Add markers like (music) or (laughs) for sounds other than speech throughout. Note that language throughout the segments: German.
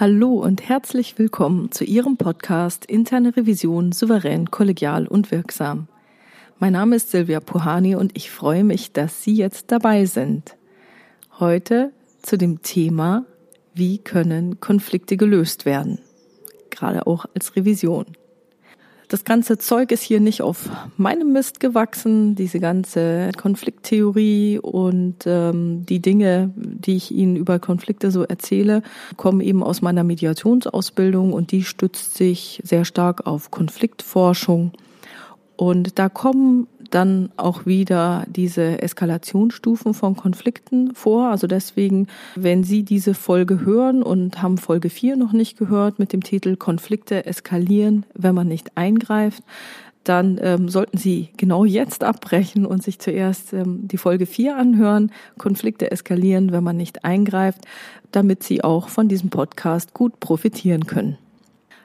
Hallo und herzlich willkommen zu Ihrem Podcast Interne Revision souverän, kollegial und wirksam. Mein Name ist Silvia Puhani und ich freue mich, dass Sie jetzt dabei sind. Heute zu dem Thema, wie können Konflikte gelöst werden, gerade auch als Revision das ganze Zeug ist hier nicht auf meinem Mist gewachsen, diese ganze Konflikttheorie und ähm, die Dinge, die ich Ihnen über Konflikte so erzähle, kommen eben aus meiner Mediationsausbildung und die stützt sich sehr stark auf Konfliktforschung. Und da kommen dann auch wieder diese Eskalationsstufen von Konflikten vor. Also deswegen, wenn Sie diese Folge hören und haben Folge 4 noch nicht gehört mit dem Titel Konflikte eskalieren, wenn man nicht eingreift, dann ähm, sollten Sie genau jetzt abbrechen und sich zuerst ähm, die Folge 4 anhören. Konflikte eskalieren, wenn man nicht eingreift, damit Sie auch von diesem Podcast gut profitieren können.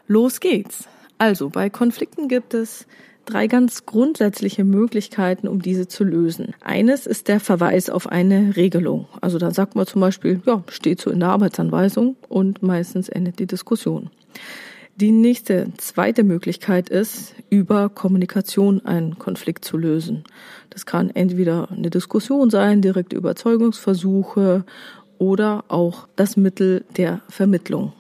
Los geht's. Also bei Konflikten gibt es drei ganz grundsätzliche Möglichkeiten, um diese zu lösen. Eines ist der Verweis auf eine Regelung. Also da sagt man zum Beispiel, ja, steht so in der Arbeitsanweisung und meistens endet die Diskussion. Die nächste, zweite Möglichkeit ist, über Kommunikation einen Konflikt zu lösen. Das kann entweder eine Diskussion sein, direkte Überzeugungsversuche oder auch das Mittel der Vermittlung.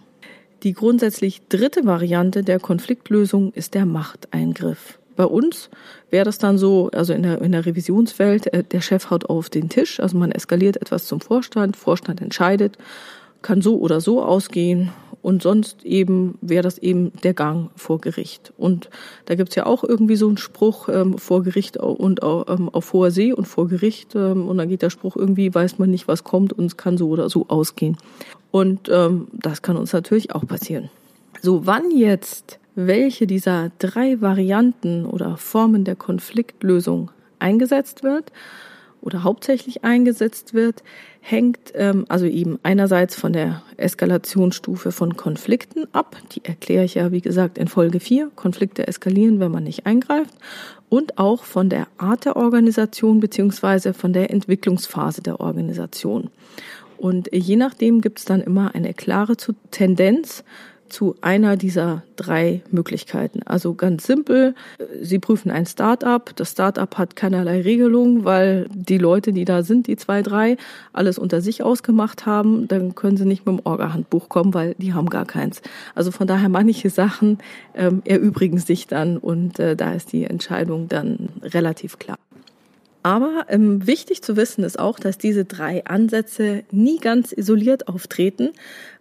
Die grundsätzlich dritte Variante der Konfliktlösung ist der Machteingriff. Bei uns wäre das dann so, also in der, in der Revisionswelt, äh, der Chef haut auf den Tisch, also man eskaliert etwas zum Vorstand, Vorstand entscheidet, kann so oder so ausgehen und sonst eben wäre das eben der Gang vor Gericht. Und da gibt's ja auch irgendwie so einen Spruch ähm, vor Gericht und ähm, auf hoher See und vor Gericht ähm, und dann geht der Spruch irgendwie, weiß man nicht, was kommt und es kann so oder so ausgehen. Und ähm, das kann uns natürlich auch passieren. So, wann jetzt welche dieser drei Varianten oder Formen der Konfliktlösung eingesetzt wird oder hauptsächlich eingesetzt wird, hängt ähm, also eben einerseits von der Eskalationsstufe von Konflikten ab. Die erkläre ich ja, wie gesagt, in Folge 4. Konflikte eskalieren, wenn man nicht eingreift. Und auch von der Art der Organisation beziehungsweise von der Entwicklungsphase der Organisation. Und je nachdem gibt es dann immer eine klare Tendenz zu einer dieser drei Möglichkeiten. Also ganz simpel, Sie prüfen ein Start-up. Das Start-up hat keinerlei Regelung, weil die Leute, die da sind, die zwei, drei, alles unter sich ausgemacht haben. Dann können Sie nicht mit dem Orga-Handbuch kommen, weil die haben gar keins. Also von daher manche Sachen ähm, erübrigen sich dann und äh, da ist die Entscheidung dann relativ klar. Aber ähm, wichtig zu wissen ist auch, dass diese drei Ansätze nie ganz isoliert auftreten,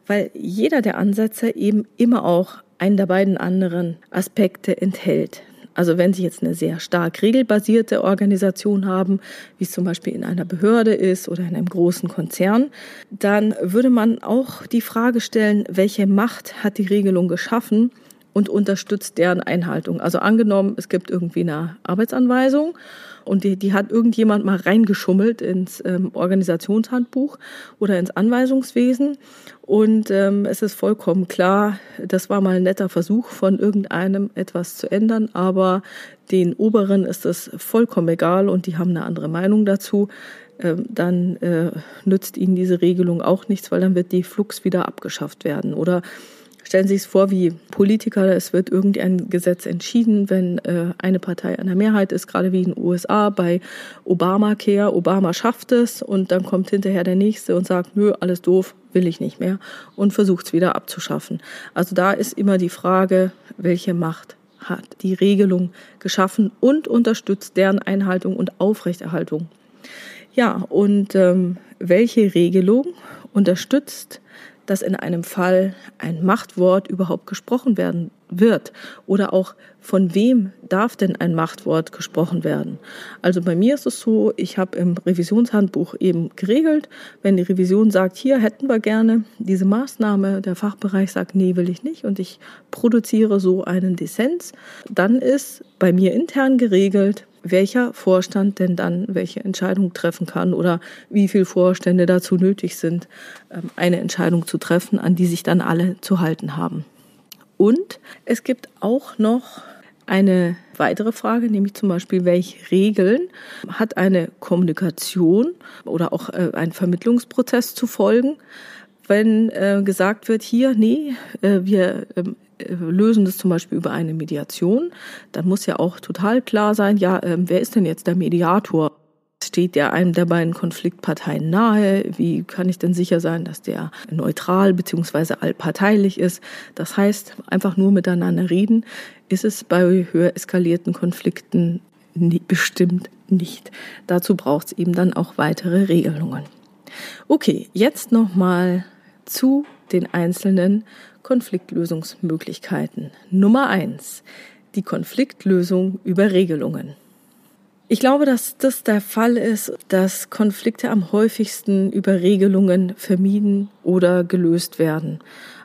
weil jeder der Ansätze eben immer auch einen der beiden anderen Aspekte enthält. Also wenn Sie jetzt eine sehr stark regelbasierte Organisation haben, wie es zum Beispiel in einer Behörde ist oder in einem großen Konzern, dann würde man auch die Frage stellen, welche Macht hat die Regelung geschaffen und unterstützt deren Einhaltung. Also angenommen, es gibt irgendwie eine Arbeitsanweisung und die, die hat irgendjemand mal reingeschummelt ins ähm, Organisationshandbuch oder ins Anweisungswesen. Und ähm, es ist vollkommen klar, das war mal ein netter Versuch von irgendeinem etwas zu ändern, aber den Oberen ist es vollkommen egal und die haben eine andere Meinung dazu. Ähm, dann äh, nützt ihnen diese Regelung auch nichts, weil dann wird die Flux wieder abgeschafft werden. Oder Stellen Sie sich vor, wie Politiker, es wird irgendein Gesetz entschieden, wenn äh, eine Partei an der Mehrheit ist, gerade wie in den USA bei Obamacare. Obama schafft es und dann kommt hinterher der Nächste und sagt, nö, alles doof, will ich nicht mehr und versucht es wieder abzuschaffen. Also da ist immer die Frage, welche Macht hat die Regelung geschaffen und unterstützt deren Einhaltung und Aufrechterhaltung. Ja, und ähm, welche Regelung unterstützt dass in einem Fall ein Machtwort überhaupt gesprochen werden wird oder auch von wem darf denn ein Machtwort gesprochen werden. Also bei mir ist es so, ich habe im Revisionshandbuch eben geregelt, wenn die Revision sagt, hier hätten wir gerne diese Maßnahme, der Fachbereich sagt, nee, will ich nicht und ich produziere so einen Dissens, dann ist bei mir intern geregelt, welcher Vorstand denn dann welche Entscheidung treffen kann oder wie viele Vorstände dazu nötig sind, ähm, eine Entscheidung zu treffen, an die sich dann alle zu halten haben. Und es gibt auch noch eine weitere Frage, nämlich zum Beispiel, welche Regeln hat eine Kommunikation oder auch äh, ein Vermittlungsprozess zu folgen, wenn äh, gesagt wird, hier, nee, äh, wir ähm, äh, lösen das zum Beispiel über eine Mediation, dann muss ja auch total klar sein, ja, äh, wer ist denn jetzt der Mediator? Steht der einem der beiden Konfliktparteien nahe? Wie kann ich denn sicher sein, dass der neutral bzw. allparteilich ist? Das heißt, einfach nur miteinander reden, ist es bei höher eskalierten Konflikten bestimmt nicht. Dazu braucht es eben dann auch weitere Regelungen. Okay, jetzt nochmal zu den einzelnen Konfliktlösungsmöglichkeiten. Nummer eins: Die Konfliktlösung über Regelungen. Ich glaube, dass das der Fall ist, dass Konflikte am häufigsten über Regelungen vermieden oder gelöst werden.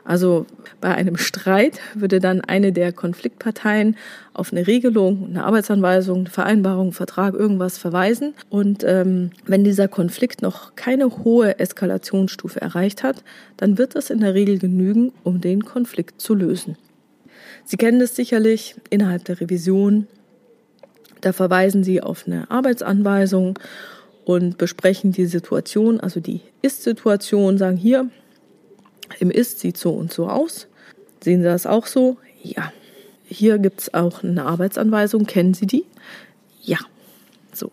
Also bei einem Streit würde dann eine der Konfliktparteien auf eine Regelung, eine Arbeitsanweisung, eine Vereinbarung, einen Vertrag, irgendwas verweisen. Und ähm, wenn dieser Konflikt noch keine hohe Eskalationsstufe erreicht hat, dann wird das in der Regel genügen, um den Konflikt zu lösen. Sie kennen das sicherlich innerhalb der Revision. Da verweisen Sie auf eine Arbeitsanweisung und besprechen die Situation, also die Ist-Situation, sagen hier, im Ist sieht so und so aus. Sehen Sie das auch so? Ja. Hier gibt es auch eine Arbeitsanweisung. Kennen Sie die? Ja. So.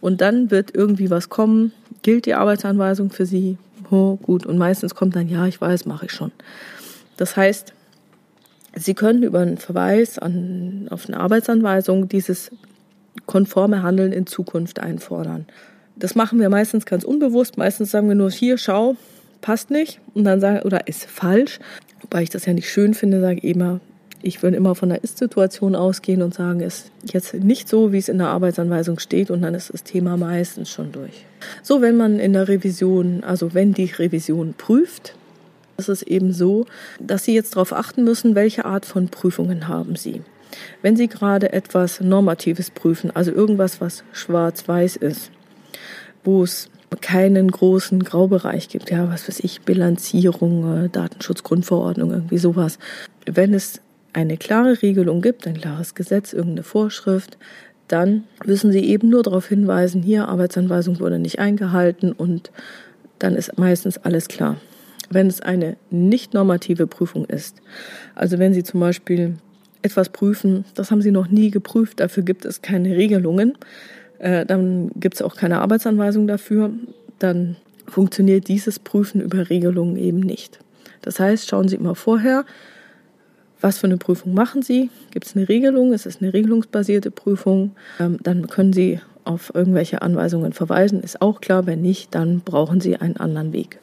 Und dann wird irgendwie was kommen. Gilt die Arbeitsanweisung für Sie? Oh, gut. Und meistens kommt dann, ja, ich weiß, mache ich schon. Das heißt, Sie können über einen Verweis an, auf eine Arbeitsanweisung dieses konforme Handeln in Zukunft einfordern. Das machen wir meistens ganz unbewusst. Meistens sagen wir nur, hier, schau, passt nicht und dann sagen, oder ist falsch. Wobei ich das ja nicht schön finde, sage ich immer, ich würde immer von der Ist-Situation ausgehen und sagen, es ist jetzt nicht so, wie es in der Arbeitsanweisung steht und dann ist das Thema meistens schon durch. So, wenn man in der Revision, also wenn die Revision prüft, ist es eben so, dass Sie jetzt darauf achten müssen, welche Art von Prüfungen haben Sie. Wenn Sie gerade etwas Normatives prüfen, also irgendwas, was schwarz-weiß ist, wo es keinen großen Graubereich gibt, ja, was weiß ich, Bilanzierung, äh, Datenschutzgrundverordnung, irgendwie sowas. Wenn es eine klare Regelung gibt, ein klares Gesetz, irgendeine Vorschrift, dann müssen Sie eben nur darauf hinweisen, hier Arbeitsanweisung wurde nicht eingehalten und dann ist meistens alles klar. Wenn es eine nicht normative Prüfung ist, also wenn Sie zum Beispiel etwas prüfen, das haben Sie noch nie geprüft, dafür gibt es keine Regelungen, äh, dann gibt es auch keine Arbeitsanweisung dafür, dann funktioniert dieses Prüfen über Regelungen eben nicht. Das heißt, schauen Sie immer vorher, was für eine Prüfung machen Sie? Gibt es eine Regelung? Ist es eine regelungsbasierte Prüfung? Ähm, dann können Sie auf irgendwelche Anweisungen verweisen. Ist auch klar. Wenn nicht, dann brauchen Sie einen anderen Weg.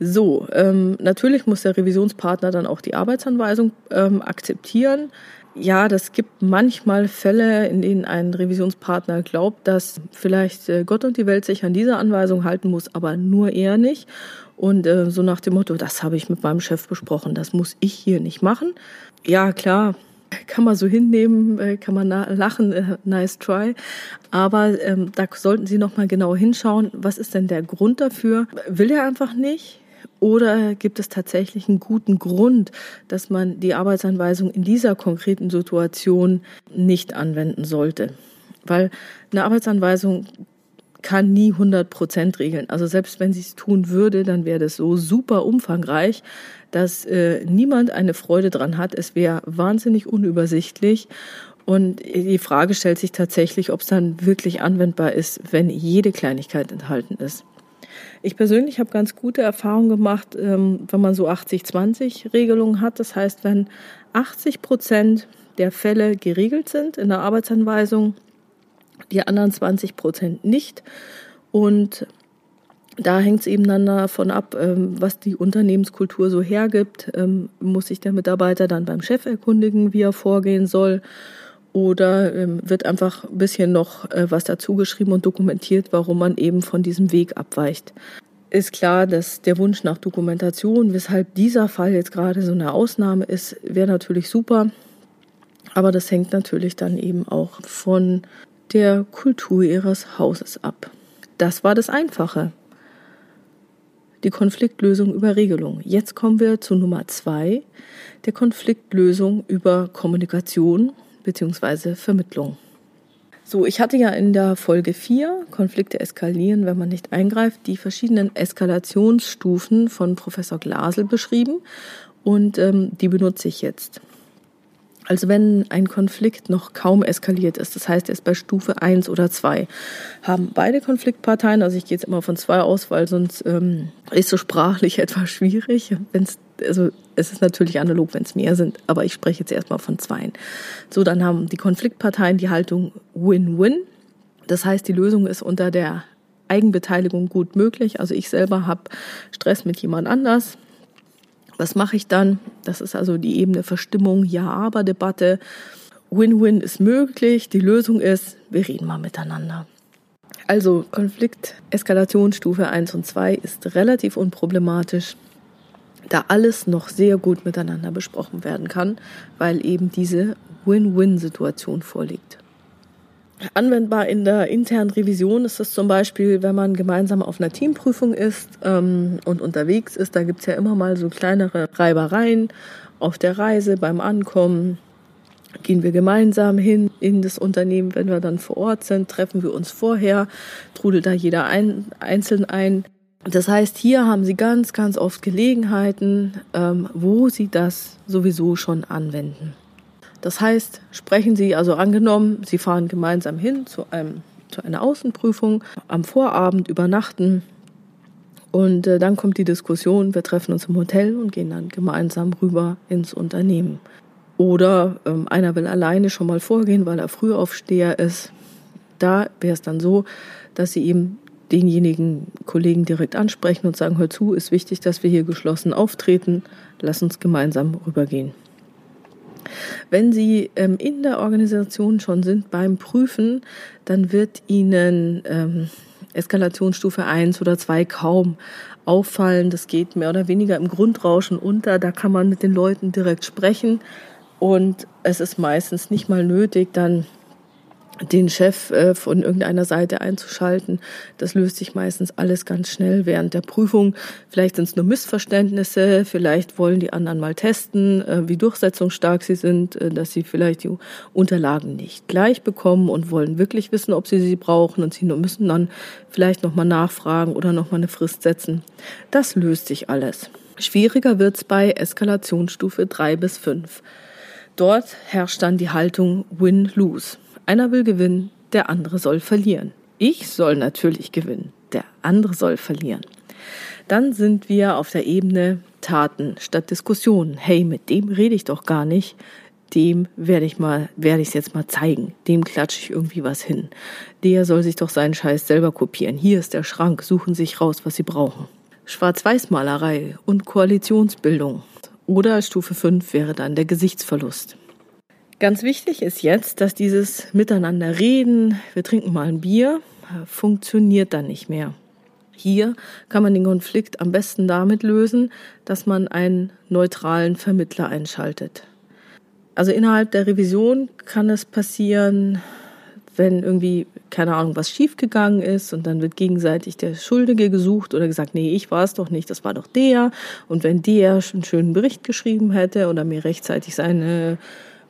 So, ähm, natürlich muss der Revisionspartner dann auch die Arbeitsanweisung ähm, akzeptieren ja, das gibt manchmal Fälle, in denen ein Revisionspartner glaubt, dass vielleicht äh, Gott und die Welt sich an diese Anweisung halten muss, aber nur er nicht. Und äh, so nach dem Motto, das habe ich mit meinem Chef besprochen, das muss ich hier nicht machen. Ja, klar, kann man so hinnehmen, äh, kann man lachen, äh, nice try. Aber ähm, da sollten Sie noch mal genau hinschauen, was ist denn der Grund dafür? Will er einfach nicht? Oder gibt es tatsächlich einen guten Grund, dass man die Arbeitsanweisung in dieser konkreten Situation nicht anwenden sollte? Weil eine Arbeitsanweisung kann nie 100 Prozent regeln. Also selbst wenn sie es tun würde, dann wäre das so super umfangreich, dass äh, niemand eine Freude dran hat. Es wäre wahnsinnig unübersichtlich. Und die Frage stellt sich tatsächlich, ob es dann wirklich anwendbar ist, wenn jede Kleinigkeit enthalten ist. Ich persönlich habe ganz gute Erfahrungen gemacht, ähm, wenn man so 80-20-Regelungen hat. Das heißt, wenn 80 Prozent der Fälle geregelt sind in der Arbeitsanweisung, die anderen 20 Prozent nicht. Und da hängt es eben dann davon ab, ähm, was die Unternehmenskultur so hergibt. Ähm, muss sich der Mitarbeiter dann beim Chef erkundigen, wie er vorgehen soll? Oder ähm, wird einfach ein bisschen noch äh, was dazugeschrieben und dokumentiert, warum man eben von diesem Weg abweicht. Ist klar, dass der Wunsch nach Dokumentation, weshalb dieser Fall jetzt gerade so eine Ausnahme ist, wäre natürlich super. Aber das hängt natürlich dann eben auch von der Kultur ihres Hauses ab. Das war das Einfache. Die Konfliktlösung über Regelung. Jetzt kommen wir zu Nummer zwei, der Konfliktlösung über Kommunikation bzw. Vermittlung. So, ich hatte ja in der Folge 4, Konflikte eskalieren, wenn man nicht eingreift, die verschiedenen Eskalationsstufen von Professor Glasel beschrieben und ähm, die benutze ich jetzt. Also wenn ein Konflikt noch kaum eskaliert ist, das heißt, er ist bei Stufe 1 oder 2, haben beide Konfliktparteien, also ich gehe jetzt immer von zwei aus, weil sonst ähm, ist so sprachlich (laughs) etwas schwierig. Wenn's, also es ist natürlich analog, wenn es mehr sind, aber ich spreche jetzt erstmal von zweien. So, dann haben die Konfliktparteien die Haltung Win-Win. Das heißt, die Lösung ist unter der Eigenbeteiligung gut möglich. Also ich selber habe Stress mit jemand anders, was mache ich dann? Das ist also die Ebene Verstimmung, Ja-Aber-Debatte. Win-Win ist möglich. Die Lösung ist, wir reden mal miteinander. Also Konflikt, Eskalationsstufe 1 und 2 ist relativ unproblematisch, da alles noch sehr gut miteinander besprochen werden kann, weil eben diese Win-Win-Situation vorliegt. Anwendbar in der internen Revision ist es zum Beispiel, wenn man gemeinsam auf einer Teamprüfung ist ähm, und unterwegs ist. Da gibt es ja immer mal so kleinere Reibereien auf der Reise, beim Ankommen. Gehen wir gemeinsam hin in das Unternehmen, wenn wir dann vor Ort sind, treffen wir uns vorher, trudelt da jeder ein, einzeln ein. Das heißt, hier haben Sie ganz, ganz oft Gelegenheiten, ähm, wo Sie das sowieso schon anwenden. Das heißt, sprechen Sie also angenommen, Sie fahren gemeinsam hin zu, einem, zu einer Außenprüfung, am Vorabend übernachten und äh, dann kommt die Diskussion, wir treffen uns im Hotel und gehen dann gemeinsam rüber ins Unternehmen. Oder ähm, einer will alleine schon mal vorgehen, weil er Frühaufsteher ist. Da wäre es dann so, dass Sie eben denjenigen Kollegen direkt ansprechen und sagen, hör zu, ist wichtig, dass wir hier geschlossen auftreten, lass uns gemeinsam rübergehen. Wenn Sie ähm, in der Organisation schon sind beim Prüfen, dann wird Ihnen ähm, Eskalationsstufe 1 oder 2 kaum auffallen. Das geht mehr oder weniger im Grundrauschen unter. Da kann man mit den Leuten direkt sprechen. Und es ist meistens nicht mal nötig, dann den Chef äh, von irgendeiner Seite einzuschalten. Das löst sich meistens alles ganz schnell während der Prüfung. Vielleicht sind es nur Missverständnisse, vielleicht wollen die anderen mal testen, äh, wie durchsetzungsstark sie sind, äh, dass sie vielleicht die Unterlagen nicht gleich bekommen und wollen wirklich wissen, ob sie sie brauchen und sie müssen dann vielleicht nochmal nachfragen oder nochmal eine Frist setzen. Das löst sich alles. Schwieriger wird's bei Eskalationsstufe 3 bis 5. Dort herrscht dann die Haltung Win-Lose. Einer will gewinnen, der andere soll verlieren. Ich soll natürlich gewinnen, der andere soll verlieren. Dann sind wir auf der Ebene Taten statt Diskussionen. Hey, mit dem rede ich doch gar nicht. Dem werde ich mal, werde ich es jetzt mal zeigen. Dem klatsche ich irgendwie was hin. Der soll sich doch seinen Scheiß selber kopieren. Hier ist der Schrank. Suchen sich raus, was sie brauchen. Schwarz-Weiß-Malerei und Koalitionsbildung. Oder Stufe 5 wäre dann der Gesichtsverlust. Ganz wichtig ist jetzt, dass dieses Miteinander reden, wir trinken mal ein Bier, funktioniert dann nicht mehr. Hier kann man den Konflikt am besten damit lösen, dass man einen neutralen Vermittler einschaltet. Also innerhalb der Revision kann es passieren, wenn irgendwie, keine Ahnung, was schiefgegangen ist und dann wird gegenseitig der Schuldige gesucht oder gesagt, nee, ich war es doch nicht, das war doch der. Und wenn der einen schönen Bericht geschrieben hätte oder mir rechtzeitig seine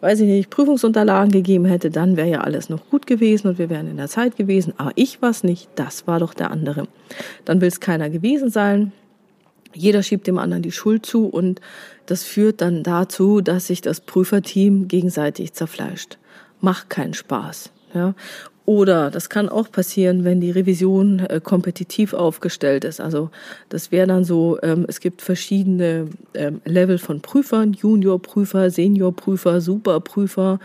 weiß ich nicht, Prüfungsunterlagen gegeben hätte, dann wäre ja alles noch gut gewesen und wir wären in der Zeit gewesen. Aber ich war es nicht, das war doch der andere. Dann will es keiner gewesen sein. Jeder schiebt dem anderen die Schuld zu und das führt dann dazu, dass sich das Prüferteam gegenseitig zerfleischt. Macht keinen Spaß. Ja. Oder das kann auch passieren, wenn die Revision äh, kompetitiv aufgestellt ist. Also das wäre dann so, ähm, es gibt verschiedene ähm, Level von Prüfern, Juniorprüfer, Seniorprüfer, Superprüfer,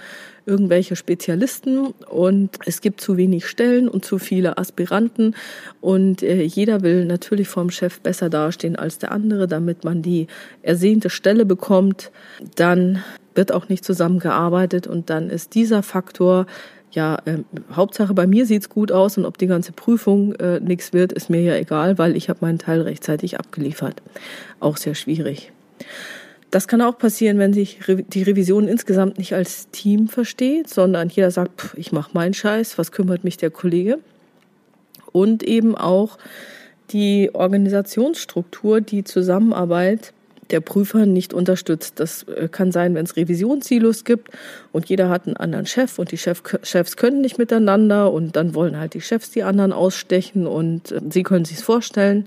irgendwelche Spezialisten und es gibt zu wenig Stellen und zu viele Aspiranten und äh, jeder will natürlich vom Chef besser dastehen als der andere, damit man die ersehnte Stelle bekommt. Dann wird auch nicht zusammengearbeitet und dann ist dieser Faktor ja, äh, Hauptsache bei mir sieht's gut aus und ob die ganze Prüfung äh, nichts wird, ist mir ja egal, weil ich habe meinen Teil rechtzeitig abgeliefert. Auch sehr schwierig. Das kann auch passieren, wenn sich die Revision insgesamt nicht als Team versteht, sondern jeder sagt, pff, ich mache meinen Scheiß, was kümmert mich der Kollege? Und eben auch die Organisationsstruktur, die Zusammenarbeit der Prüfer nicht unterstützt. Das äh, kann sein, wenn es Revisionssilos gibt und jeder hat einen anderen Chef und die Chef, Chefs können nicht miteinander und dann wollen halt die Chefs die anderen ausstechen und äh, sie können sich vorstellen.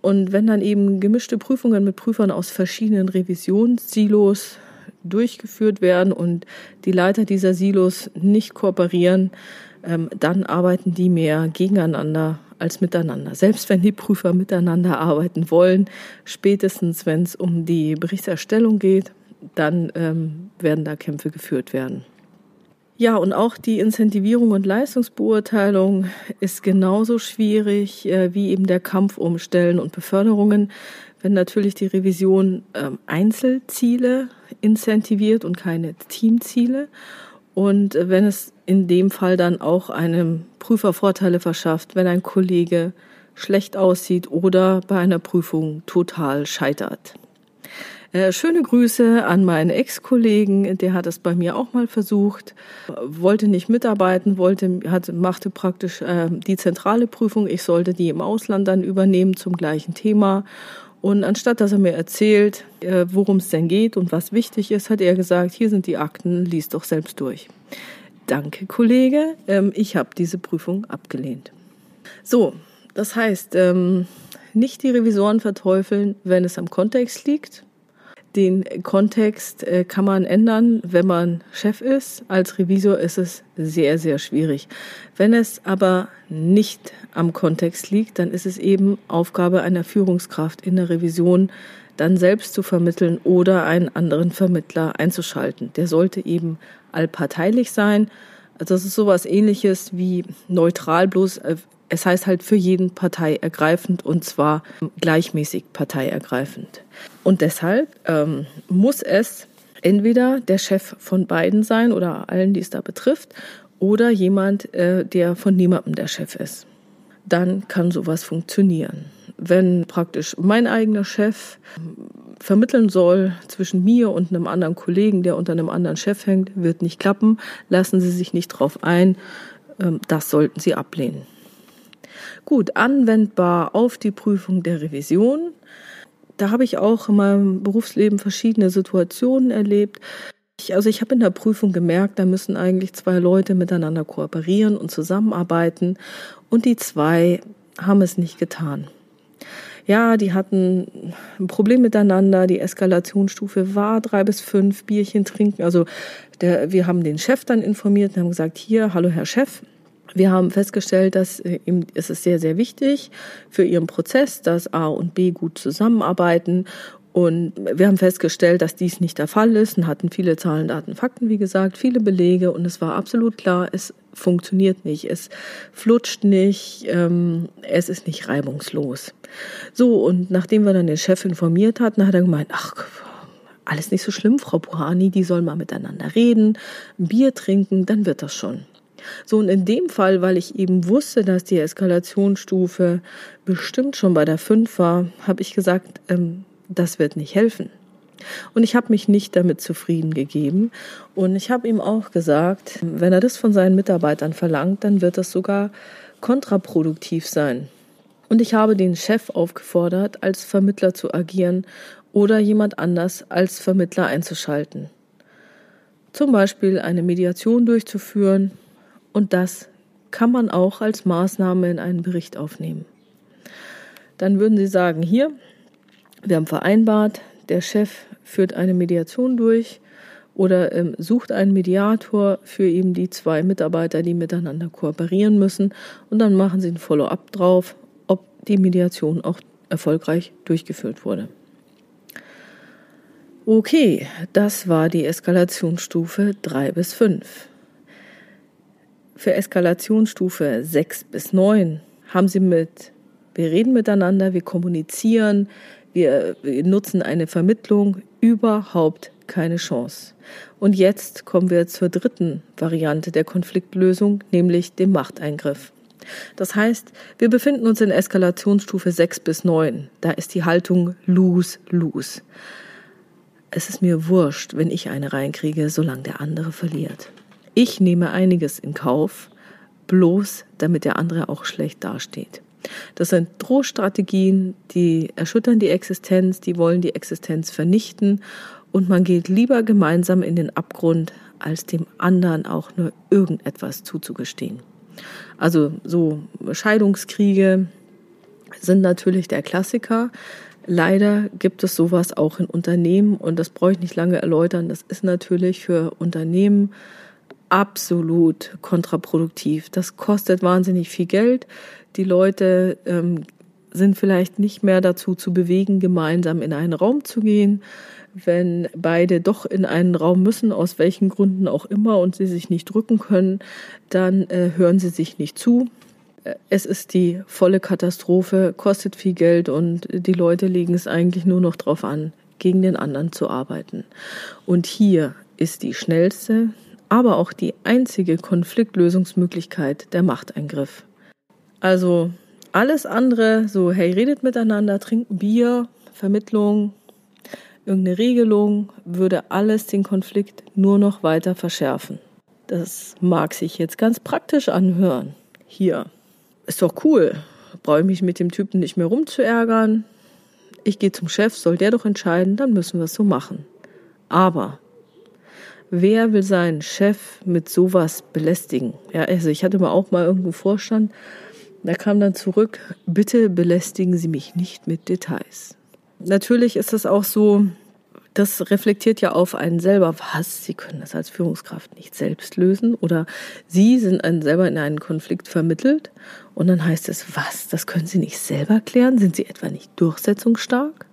Und wenn dann eben gemischte Prüfungen mit Prüfern aus verschiedenen Revisionssilos durchgeführt werden und die Leiter dieser Silos nicht kooperieren, ähm, dann arbeiten die mehr gegeneinander als miteinander. Selbst wenn die Prüfer miteinander arbeiten wollen, spätestens wenn es um die Berichterstellung geht, dann ähm, werden da Kämpfe geführt werden. Ja, und auch die Incentivierung und Leistungsbeurteilung ist genauso schwierig äh, wie eben der Kampf um Stellen und Beförderungen, wenn natürlich die Revision äh, Einzelziele incentiviert und keine Teamziele. Und wenn es in dem Fall dann auch einem Prüfer Vorteile verschafft, wenn ein Kollege schlecht aussieht oder bei einer Prüfung total scheitert. Äh, schöne Grüße an meinen Ex-Kollegen, der hat es bei mir auch mal versucht, wollte nicht mitarbeiten, wollte, hat, machte praktisch äh, die zentrale Prüfung. Ich sollte die im Ausland dann übernehmen zum gleichen Thema. Und anstatt dass er mir erzählt, äh, worum es denn geht und was wichtig ist, hat er gesagt, hier sind die Akten, lies doch selbst durch. Danke, Kollege. Ähm, ich habe diese Prüfung abgelehnt. So, das heißt, ähm, nicht die Revisoren verteufeln, wenn es am Kontext liegt. Den Kontext äh, kann man ändern, wenn man Chef ist. Als Revisor ist es sehr, sehr schwierig. Wenn es aber nicht am Kontext liegt, dann ist es eben Aufgabe einer Führungskraft in der Revision, dann selbst zu vermitteln oder einen anderen Vermittler einzuschalten. Der sollte eben allparteilich sein. Also das ist sowas ähnliches wie neutral, bloß äh, es heißt halt für jeden parteiergreifend und zwar gleichmäßig parteiergreifend. Und deshalb ähm, muss es entweder der Chef von beiden sein oder allen, die es da betrifft, oder jemand, äh, der von niemandem der Chef ist. Dann kann sowas funktionieren. Wenn praktisch mein eigener Chef vermitteln soll zwischen mir und einem anderen Kollegen, der unter einem anderen Chef hängt, wird nicht klappen. Lassen Sie sich nicht drauf ein. Ähm, das sollten Sie ablehnen. Gut, anwendbar auf die Prüfung der Revision. Da habe ich auch in meinem Berufsleben verschiedene Situationen erlebt. Ich, also ich habe in der Prüfung gemerkt, da müssen eigentlich zwei Leute miteinander kooperieren und zusammenarbeiten und die zwei haben es nicht getan. Ja, die hatten ein Problem miteinander. Die Eskalationsstufe war drei bis fünf Bierchen trinken. Also der, wir haben den Chef dann informiert und haben gesagt, hier, hallo Herr Chef, wir haben festgestellt, dass äh, es ist sehr, sehr wichtig für Ihren Prozess, dass A und B gut zusammenarbeiten. Und wir haben festgestellt, dass dies nicht der Fall ist und hatten viele Zahlen, Daten, Fakten, wie gesagt, viele Belege. Und es war absolut klar, es funktioniert nicht, es flutscht nicht, ähm, es ist nicht reibungslos. So, und nachdem wir dann den Chef informiert hatten, hat er gemeint, ach, alles nicht so schlimm, Frau Puhani, die sollen mal miteinander reden, Bier trinken, dann wird das schon. So, und in dem Fall, weil ich eben wusste, dass die Eskalationsstufe bestimmt schon bei der 5 war, habe ich gesagt, ähm, das wird nicht helfen. Und ich habe mich nicht damit zufrieden gegeben. Und ich habe ihm auch gesagt, wenn er das von seinen Mitarbeitern verlangt, dann wird das sogar kontraproduktiv sein. Und ich habe den Chef aufgefordert, als Vermittler zu agieren oder jemand anders als Vermittler einzuschalten. Zum Beispiel eine Mediation durchzuführen und das kann man auch als Maßnahme in einen Bericht aufnehmen. Dann würden Sie sagen, hier, wir haben vereinbart, der Chef führt eine Mediation durch oder ähm, sucht einen Mediator für eben die zwei Mitarbeiter, die miteinander kooperieren müssen. Und dann machen Sie ein Follow-up drauf, ob die Mediation auch erfolgreich durchgeführt wurde. Okay, das war die Eskalationsstufe 3 bis 5. Für Eskalationsstufe 6 bis 9 haben sie mit, wir reden miteinander, wir kommunizieren, wir, wir nutzen eine Vermittlung, überhaupt keine Chance. Und jetzt kommen wir zur dritten Variante der Konfliktlösung, nämlich dem Machteingriff. Das heißt, wir befinden uns in Eskalationsstufe 6 bis 9. Da ist die Haltung lose, lose. Es ist mir wurscht, wenn ich eine reinkriege, solange der andere verliert. Ich nehme einiges in Kauf, bloß damit der andere auch schlecht dasteht. Das sind Drohstrategien, die erschüttern die Existenz, die wollen die Existenz vernichten und man geht lieber gemeinsam in den Abgrund, als dem anderen auch nur irgendetwas zuzugestehen. Also so Scheidungskriege sind natürlich der Klassiker. Leider gibt es sowas auch in Unternehmen und das brauche ich nicht lange erläutern. Das ist natürlich für Unternehmen absolut kontraproduktiv. Das kostet wahnsinnig viel Geld. Die Leute ähm, sind vielleicht nicht mehr dazu zu bewegen, gemeinsam in einen Raum zu gehen. Wenn beide doch in einen Raum müssen, aus welchen Gründen auch immer, und sie sich nicht drücken können, dann äh, hören sie sich nicht zu. Äh, es ist die volle Katastrophe, kostet viel Geld und die Leute legen es eigentlich nur noch darauf an, gegen den anderen zu arbeiten. Und hier ist die schnellste, aber auch die einzige Konfliktlösungsmöglichkeit der Machteingriff. Also alles andere, so hey, redet miteinander, trinkt Bier, Vermittlung, irgendeine Regelung, würde alles den Konflikt nur noch weiter verschärfen. Das mag sich jetzt ganz praktisch anhören. Hier. Ist doch cool. Brauche ich mich mit dem Typen nicht mehr rumzuärgern. Ich gehe zum Chef, soll der doch entscheiden, dann müssen wir es so machen. Aber Wer will seinen Chef mit sowas belästigen? Ja, also ich hatte mal auch mal irgendeinen Vorstand, da kam dann zurück, bitte belästigen Sie mich nicht mit Details. Natürlich ist es auch so, das reflektiert ja auf einen selber, was, Sie können das als Führungskraft nicht selbst lösen oder Sie sind einen selber in einen Konflikt vermittelt und dann heißt es, was, das können Sie nicht selber klären? Sind Sie etwa nicht durchsetzungsstark?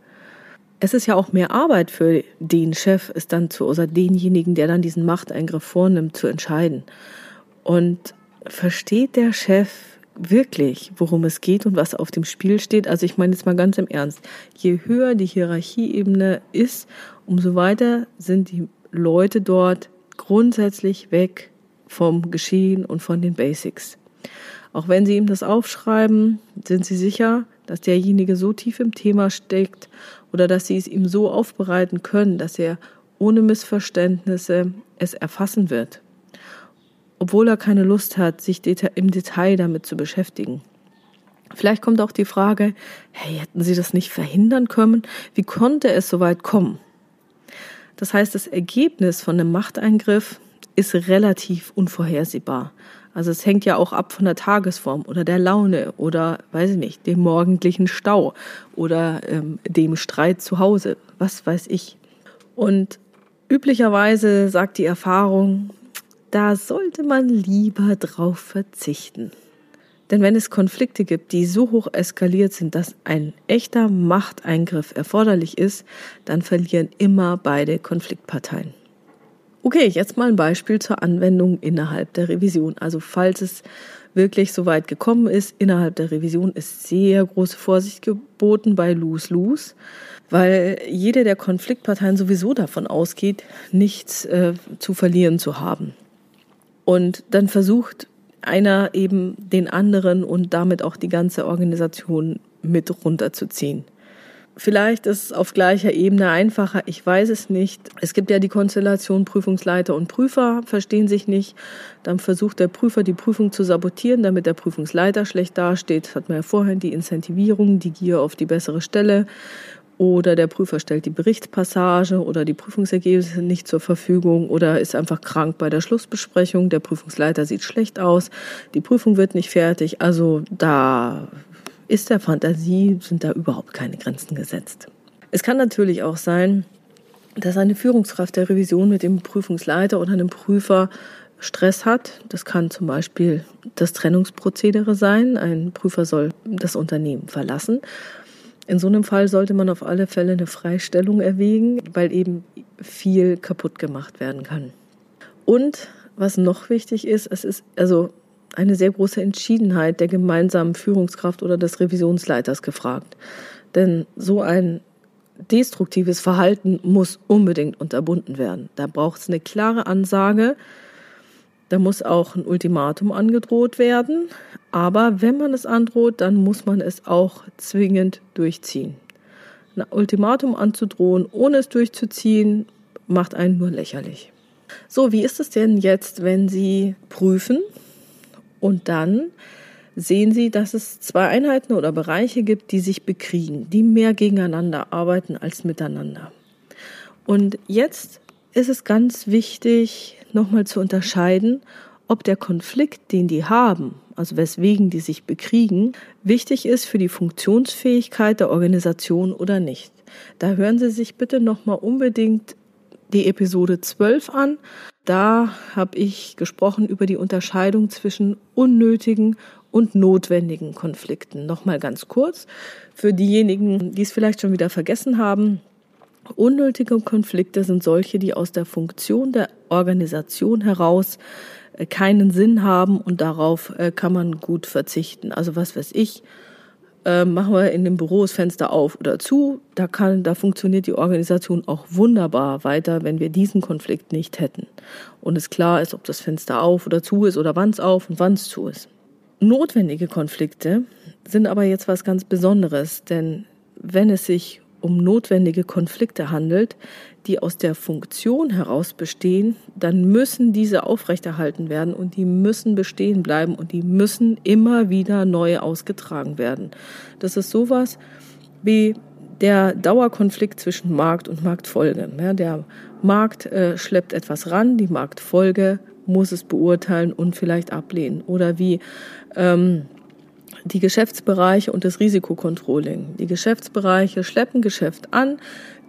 Es ist ja auch mehr Arbeit für den Chef, es dann zu, oder denjenigen, der dann diesen Machteingriff vornimmt, zu entscheiden. Und versteht der Chef wirklich, worum es geht und was auf dem Spiel steht? Also ich meine jetzt mal ganz im Ernst. Je höher die Hierarchieebene ist, umso weiter sind die Leute dort grundsätzlich weg vom Geschehen und von den Basics. Auch wenn sie ihm das aufschreiben, sind sie sicher, dass derjenige so tief im Thema steckt oder dass sie es ihm so aufbereiten können, dass er ohne Missverständnisse es erfassen wird, obwohl er keine Lust hat, sich im Detail damit zu beschäftigen. Vielleicht kommt auch die Frage, hey, hätten Sie das nicht verhindern können? Wie konnte es so weit kommen? Das heißt, das Ergebnis von einem Machteingriff ist relativ unvorhersehbar. Also es hängt ja auch ab von der Tagesform oder der Laune oder, weiß ich nicht, dem morgendlichen Stau oder ähm, dem Streit zu Hause, was weiß ich. Und üblicherweise sagt die Erfahrung, da sollte man lieber drauf verzichten. Denn wenn es Konflikte gibt, die so hoch eskaliert sind, dass ein echter Machteingriff erforderlich ist, dann verlieren immer beide Konfliktparteien. Okay, jetzt mal ein Beispiel zur Anwendung innerhalb der Revision. Also falls es wirklich so weit gekommen ist, innerhalb der Revision ist sehr große Vorsicht geboten bei Lose-Lose, weil jede der Konfliktparteien sowieso davon ausgeht, nichts äh, zu verlieren zu haben. Und dann versucht einer eben den anderen und damit auch die ganze Organisation mit runterzuziehen. Vielleicht ist es auf gleicher Ebene einfacher, ich weiß es nicht. Es gibt ja die Konstellation Prüfungsleiter und Prüfer, verstehen sich nicht. Dann versucht der Prüfer die Prüfung zu sabotieren, damit der Prüfungsleiter schlecht dasteht. Hat man ja vorhin die Incentivierung, die Gier auf die bessere Stelle. Oder der Prüfer stellt die Berichtspassage oder die Prüfungsergebnisse nicht zur Verfügung oder ist einfach krank bei der Schlussbesprechung. Der Prüfungsleiter sieht schlecht aus, die Prüfung wird nicht fertig. Also da ist der Fantasie, sind da überhaupt keine Grenzen gesetzt. Es kann natürlich auch sein, dass eine Führungskraft der Revision mit dem Prüfungsleiter oder einem Prüfer Stress hat. Das kann zum Beispiel das Trennungsprozedere sein. Ein Prüfer soll das Unternehmen verlassen. In so einem Fall sollte man auf alle Fälle eine Freistellung erwägen, weil eben viel kaputt gemacht werden kann. Und was noch wichtig ist, es ist also eine sehr große Entschiedenheit der gemeinsamen Führungskraft oder des Revisionsleiters gefragt. Denn so ein destruktives Verhalten muss unbedingt unterbunden werden. Da braucht es eine klare Ansage, da muss auch ein Ultimatum angedroht werden. Aber wenn man es androht, dann muss man es auch zwingend durchziehen. Ein Ultimatum anzudrohen, ohne es durchzuziehen, macht einen nur lächerlich. So, wie ist es denn jetzt, wenn Sie prüfen und dann sehen Sie, dass es zwei Einheiten oder Bereiche gibt, die sich bekriegen, die mehr gegeneinander arbeiten als miteinander. Und jetzt ist es ganz wichtig, nochmal zu unterscheiden, ob der Konflikt, den die haben, also weswegen die sich bekriegen, wichtig ist für die Funktionsfähigkeit der Organisation oder nicht. Da hören Sie sich bitte nochmal unbedingt die Episode 12 an. Da habe ich gesprochen über die Unterscheidung zwischen unnötigen und notwendigen Konflikten. Nochmal ganz kurz für diejenigen, die es vielleicht schon wieder vergessen haben. Unnötige Konflikte sind solche, die aus der Funktion der Organisation heraus äh, keinen Sinn haben und darauf äh, kann man gut verzichten. Also was weiß ich, äh, machen wir in dem Büro das Fenster auf oder zu. Da kann, da funktioniert die Organisation auch wunderbar weiter, wenn wir diesen Konflikt nicht hätten. Und es klar ist, ob das Fenster auf oder zu ist oder wann es auf und wann es zu ist. Notwendige Konflikte sind aber jetzt was ganz Besonderes, denn wenn es sich um notwendige Konflikte handelt, die aus der Funktion heraus bestehen, dann müssen diese aufrechterhalten werden und die müssen bestehen bleiben und die müssen immer wieder neu ausgetragen werden. Das ist sowas wie der Dauerkonflikt zwischen Markt und Marktfolge. Ja, der Markt äh, schleppt etwas ran, die Marktfolge muss es beurteilen und vielleicht ablehnen. Oder wie ähm, die Geschäftsbereiche und das Risikokontrolling. Die Geschäftsbereiche schleppen Geschäft an,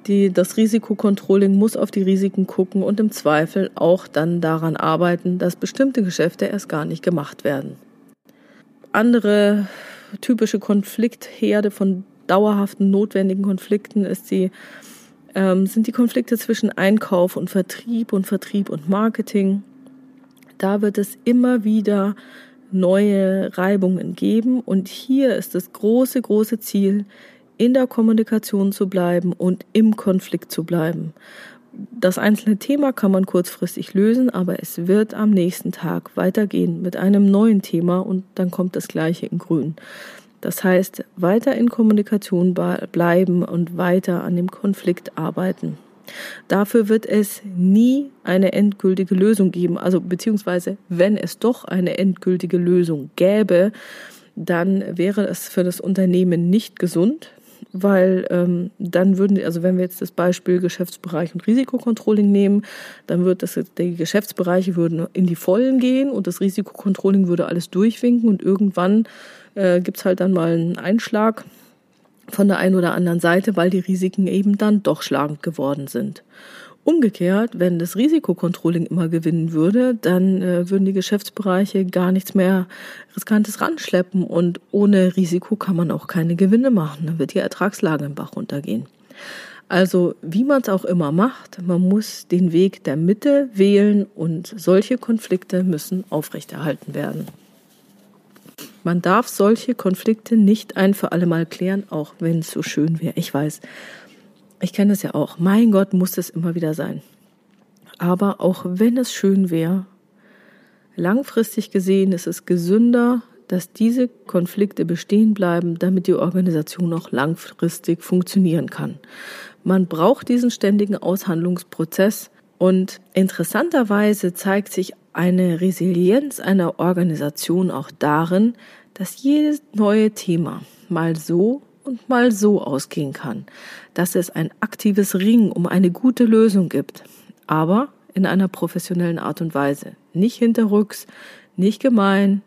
die, das Risikokontrolling muss auf die Risiken gucken und im Zweifel auch dann daran arbeiten, dass bestimmte Geschäfte erst gar nicht gemacht werden. Andere typische Konfliktherde von dauerhaften notwendigen Konflikten ist die, ähm, sind die Konflikte zwischen Einkauf und Vertrieb und Vertrieb und Marketing. Da wird es immer wieder neue Reibungen geben. Und hier ist das große, große Ziel, in der Kommunikation zu bleiben und im Konflikt zu bleiben. Das einzelne Thema kann man kurzfristig lösen, aber es wird am nächsten Tag weitergehen mit einem neuen Thema und dann kommt das gleiche in grün. Das heißt, weiter in Kommunikation bleiben und weiter an dem Konflikt arbeiten. Dafür wird es nie eine endgültige Lösung geben. Also beziehungsweise, wenn es doch eine endgültige Lösung gäbe, dann wäre es für das Unternehmen nicht gesund, weil ähm, dann würden, also wenn wir jetzt das Beispiel Geschäftsbereich und Risikokontrolling nehmen, dann wird das, die Geschäftsbereiche würden in die Vollen gehen und das Risikokontrolling würde alles durchwinken und irgendwann äh, gibt's halt dann mal einen Einschlag von der einen oder anderen Seite, weil die Risiken eben dann doch schlagend geworden sind. Umgekehrt, wenn das Risikokontrolling immer gewinnen würde, dann äh, würden die Geschäftsbereiche gar nichts mehr Riskantes ranschleppen und ohne Risiko kann man auch keine Gewinne machen. Dann wird die Ertragslage im Bach runtergehen. Also wie man es auch immer macht, man muss den Weg der Mitte wählen und solche Konflikte müssen aufrechterhalten werden. Man darf solche Konflikte nicht ein für alle Mal klären, auch wenn es so schön wäre. Ich weiß, ich kenne es ja auch. Mein Gott, muss es immer wieder sein. Aber auch wenn es schön wäre, langfristig gesehen ist es gesünder, dass diese Konflikte bestehen bleiben, damit die Organisation auch langfristig funktionieren kann. Man braucht diesen ständigen Aushandlungsprozess und interessanterweise zeigt sich eine Resilienz einer Organisation auch darin, dass jedes neue Thema mal so und mal so ausgehen kann, dass es ein aktives Ringen um eine gute Lösung gibt, aber in einer professionellen Art und Weise. Nicht hinterrücks, nicht gemein,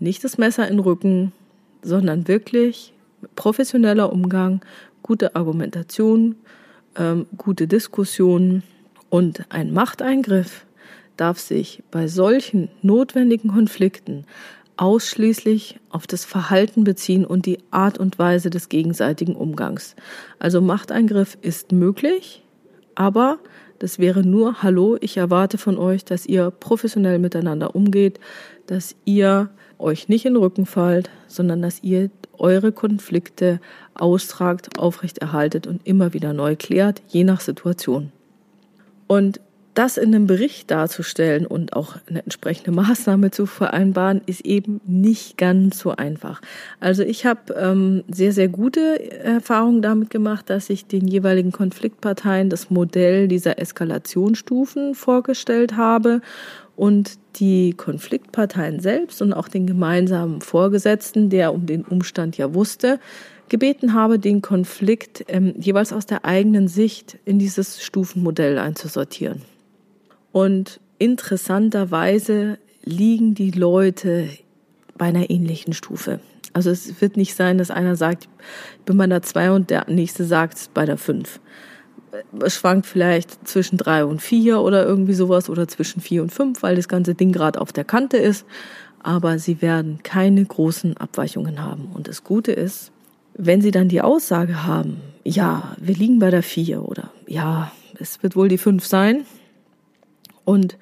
nicht das Messer in den Rücken, sondern wirklich professioneller Umgang, gute Argumentation, ähm, gute Diskussionen und ein Machteingriff darf sich bei solchen notwendigen Konflikten ausschließlich auf das Verhalten beziehen und die Art und Weise des gegenseitigen Umgangs. Also Machteingriff ist möglich, aber das wäre nur, hallo, ich erwarte von euch, dass ihr professionell miteinander umgeht, dass ihr euch nicht in den Rücken fallt, sondern dass ihr eure Konflikte austragt, aufrechterhaltet und immer wieder neu klärt, je nach Situation. Und das in einem Bericht darzustellen und auch eine entsprechende Maßnahme zu vereinbaren, ist eben nicht ganz so einfach. Also ich habe ähm, sehr, sehr gute Erfahrungen damit gemacht, dass ich den jeweiligen Konfliktparteien das Modell dieser Eskalationsstufen vorgestellt habe und die Konfliktparteien selbst und auch den gemeinsamen Vorgesetzten, der um den Umstand ja wusste, gebeten habe, den Konflikt ähm, jeweils aus der eigenen Sicht in dieses Stufenmodell einzusortieren. Und interessanterweise liegen die Leute bei einer ähnlichen Stufe. Also es wird nicht sein, dass einer sagt, ich bin bei der 2 und der nächste sagt bei der 5. Es schwankt vielleicht zwischen 3 und 4 oder irgendwie sowas oder zwischen 4 und 5, weil das ganze Ding gerade auf der Kante ist. Aber sie werden keine großen Abweichungen haben. Und das Gute ist, wenn sie dann die Aussage haben, ja, wir liegen bei der 4 oder ja, es wird wohl die 5 sein, und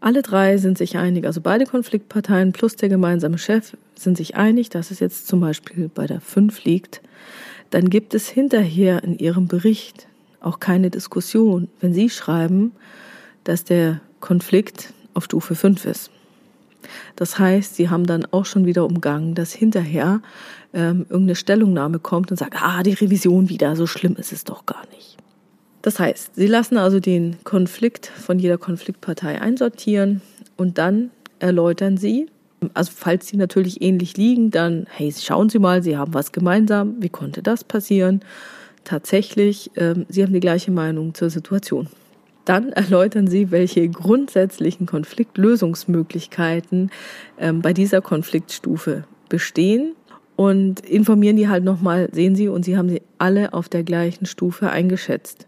alle drei sind sich einig, also beide Konfliktparteien plus der gemeinsame Chef sind sich einig, dass es jetzt zum Beispiel bei der 5 liegt. Dann gibt es hinterher in ihrem Bericht auch keine Diskussion, wenn sie schreiben, dass der Konflikt auf Stufe 5 ist. Das heißt, sie haben dann auch schon wieder umgangen, dass hinterher ähm, irgendeine Stellungnahme kommt und sagt, ah, die Revision wieder, so schlimm ist es doch gar nicht. Das heißt, sie lassen also den Konflikt von jeder Konfliktpartei einsortieren und dann erläutern sie, also falls sie natürlich ähnlich liegen, dann, hey, schauen Sie mal, Sie haben was gemeinsam, wie konnte das passieren? Tatsächlich, ähm, Sie haben die gleiche Meinung zur Situation. Dann erläutern Sie, welche grundsätzlichen Konfliktlösungsmöglichkeiten ähm, bei dieser Konfliktstufe bestehen und informieren die halt nochmal, sehen Sie, und Sie haben sie alle auf der gleichen Stufe eingeschätzt.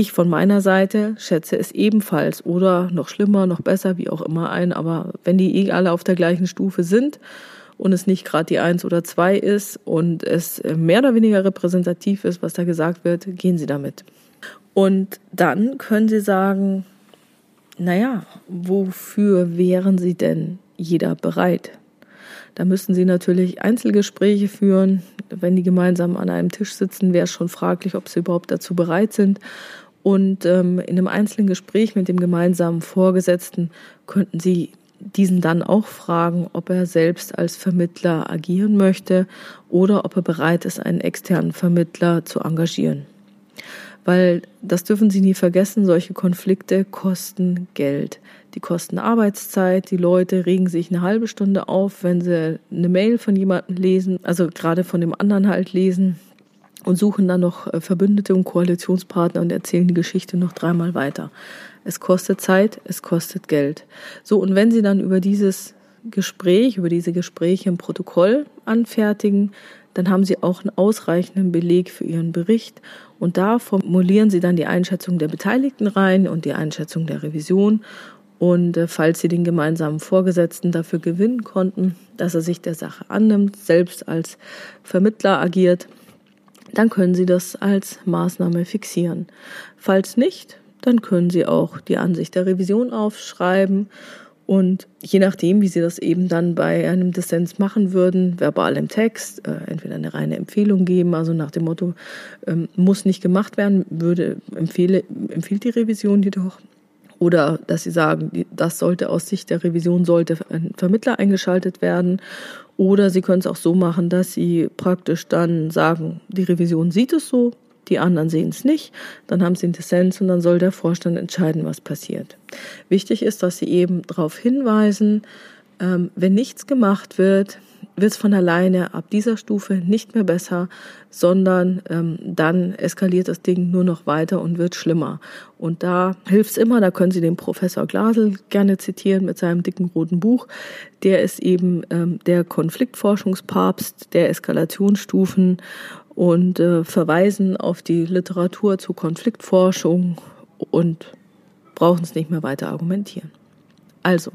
Ich von meiner Seite schätze es ebenfalls oder noch schlimmer, noch besser, wie auch immer ein, aber wenn die eh alle auf der gleichen Stufe sind und es nicht gerade die eins oder zwei ist und es mehr oder weniger repräsentativ ist, was da gesagt wird, gehen Sie damit. Und dann können Sie sagen, naja, wofür wären Sie denn jeder bereit? Da müssen Sie natürlich Einzelgespräche führen. Wenn die gemeinsam an einem Tisch sitzen, wäre es schon fraglich, ob sie überhaupt dazu bereit sind. Und ähm, in einem einzelnen Gespräch mit dem gemeinsamen Vorgesetzten könnten Sie diesen dann auch fragen, ob er selbst als Vermittler agieren möchte oder ob er bereit ist, einen externen Vermittler zu engagieren. Weil das dürfen Sie nie vergessen, solche Konflikte kosten Geld. Die kosten Arbeitszeit, die Leute regen sich eine halbe Stunde auf, wenn sie eine Mail von jemandem lesen, also gerade von dem anderen halt lesen und suchen dann noch äh, Verbündete und Koalitionspartner und erzählen die Geschichte noch dreimal weiter. Es kostet Zeit, es kostet Geld. So, und wenn Sie dann über dieses Gespräch, über diese Gespräche ein Protokoll anfertigen, dann haben Sie auch einen ausreichenden Beleg für Ihren Bericht und da formulieren Sie dann die Einschätzung der Beteiligten rein und die Einschätzung der Revision und äh, falls Sie den gemeinsamen Vorgesetzten dafür gewinnen konnten, dass er sich der Sache annimmt, selbst als Vermittler agiert, dann können Sie das als Maßnahme fixieren. Falls nicht, dann können Sie auch die Ansicht der Revision aufschreiben und je nachdem, wie Sie das eben dann bei einem Dissens machen würden, verbal im Text, äh, entweder eine reine Empfehlung geben, also nach dem Motto, ähm, muss nicht gemacht werden, würde empfehle, empfiehlt die Revision jedoch oder dass sie sagen, das sollte aus Sicht der Revision sollte ein Vermittler eingeschaltet werden. Oder sie können es auch so machen, dass sie praktisch dann sagen, die Revision sieht es so, die anderen sehen es nicht, dann haben sie einen Dissens und dann soll der Vorstand entscheiden, was passiert. Wichtig ist, dass sie eben darauf hinweisen, ähm, wenn nichts gemacht wird, wird es von alleine ab dieser Stufe nicht mehr besser, sondern ähm, dann eskaliert das Ding nur noch weiter und wird schlimmer. Und da hilft es immer, da können Sie den Professor Glasel gerne zitieren mit seinem dicken roten Buch. Der ist eben ähm, der Konfliktforschungspapst der Eskalationsstufen und äh, verweisen auf die Literatur zur Konfliktforschung und brauchen es nicht mehr weiter argumentieren. Also,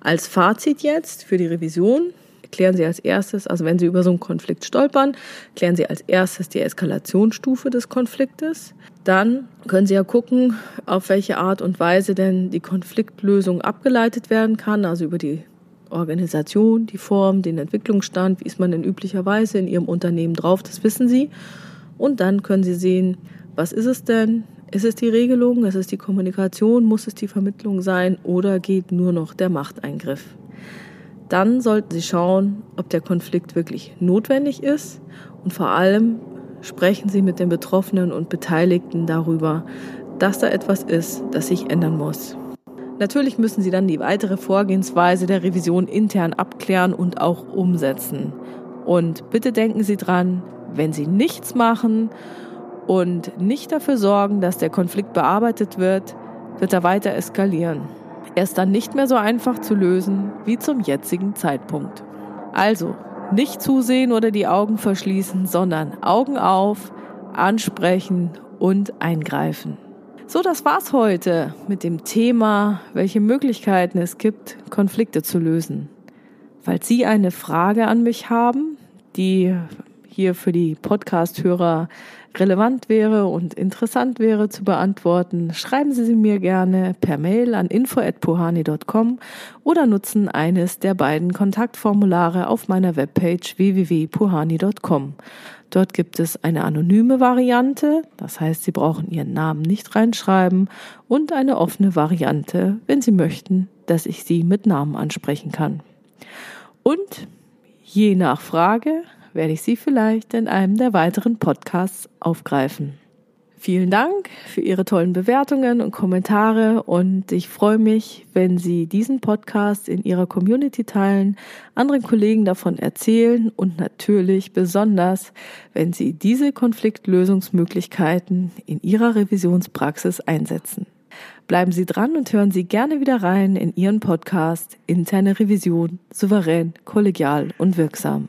als Fazit jetzt für die Revision klären Sie als erstes, also wenn Sie über so einen Konflikt stolpern, klären Sie als erstes die Eskalationsstufe des Konfliktes. Dann können Sie ja gucken, auf welche Art und Weise denn die Konfliktlösung abgeleitet werden kann, also über die Organisation, die Form, den Entwicklungsstand, wie ist man denn üblicherweise in Ihrem Unternehmen drauf, das wissen Sie. Und dann können Sie sehen, was ist es denn? Ist es die Regelung, ist es die Kommunikation, muss es die Vermittlung sein oder geht nur noch der Machteingriff? Dann sollten Sie schauen, ob der Konflikt wirklich notwendig ist und vor allem sprechen Sie mit den Betroffenen und Beteiligten darüber, dass da etwas ist, das sich ändern muss. Natürlich müssen Sie dann die weitere Vorgehensweise der Revision intern abklären und auch umsetzen. Und bitte denken Sie dran, wenn Sie nichts machen und nicht dafür sorgen, dass der Konflikt bearbeitet wird, wird er weiter eskalieren. Er ist dann nicht mehr so einfach zu lösen wie zum jetzigen Zeitpunkt. Also, nicht zusehen oder die Augen verschließen, sondern Augen auf, ansprechen und eingreifen. So, das war's heute mit dem Thema, welche Möglichkeiten es gibt, Konflikte zu lösen. Falls Sie eine Frage an mich haben, die hier für die Podcast-Hörer relevant wäre und interessant wäre zu beantworten, schreiben Sie sie mir gerne per Mail an info@puhani.com oder nutzen eines der beiden Kontaktformulare auf meiner Webpage www.puhani.com. Dort gibt es eine anonyme Variante, das heißt, Sie brauchen Ihren Namen nicht reinschreiben, und eine offene Variante, wenn Sie möchten, dass ich Sie mit Namen ansprechen kann. Und je nach Frage werde ich Sie vielleicht in einem der weiteren Podcasts aufgreifen. Vielen Dank für Ihre tollen Bewertungen und Kommentare und ich freue mich, wenn Sie diesen Podcast in Ihrer Community teilen, anderen Kollegen davon erzählen und natürlich besonders, wenn Sie diese Konfliktlösungsmöglichkeiten in Ihrer Revisionspraxis einsetzen. Bleiben Sie dran und hören Sie gerne wieder rein in Ihren Podcast Interne Revision, souverän, kollegial und wirksam.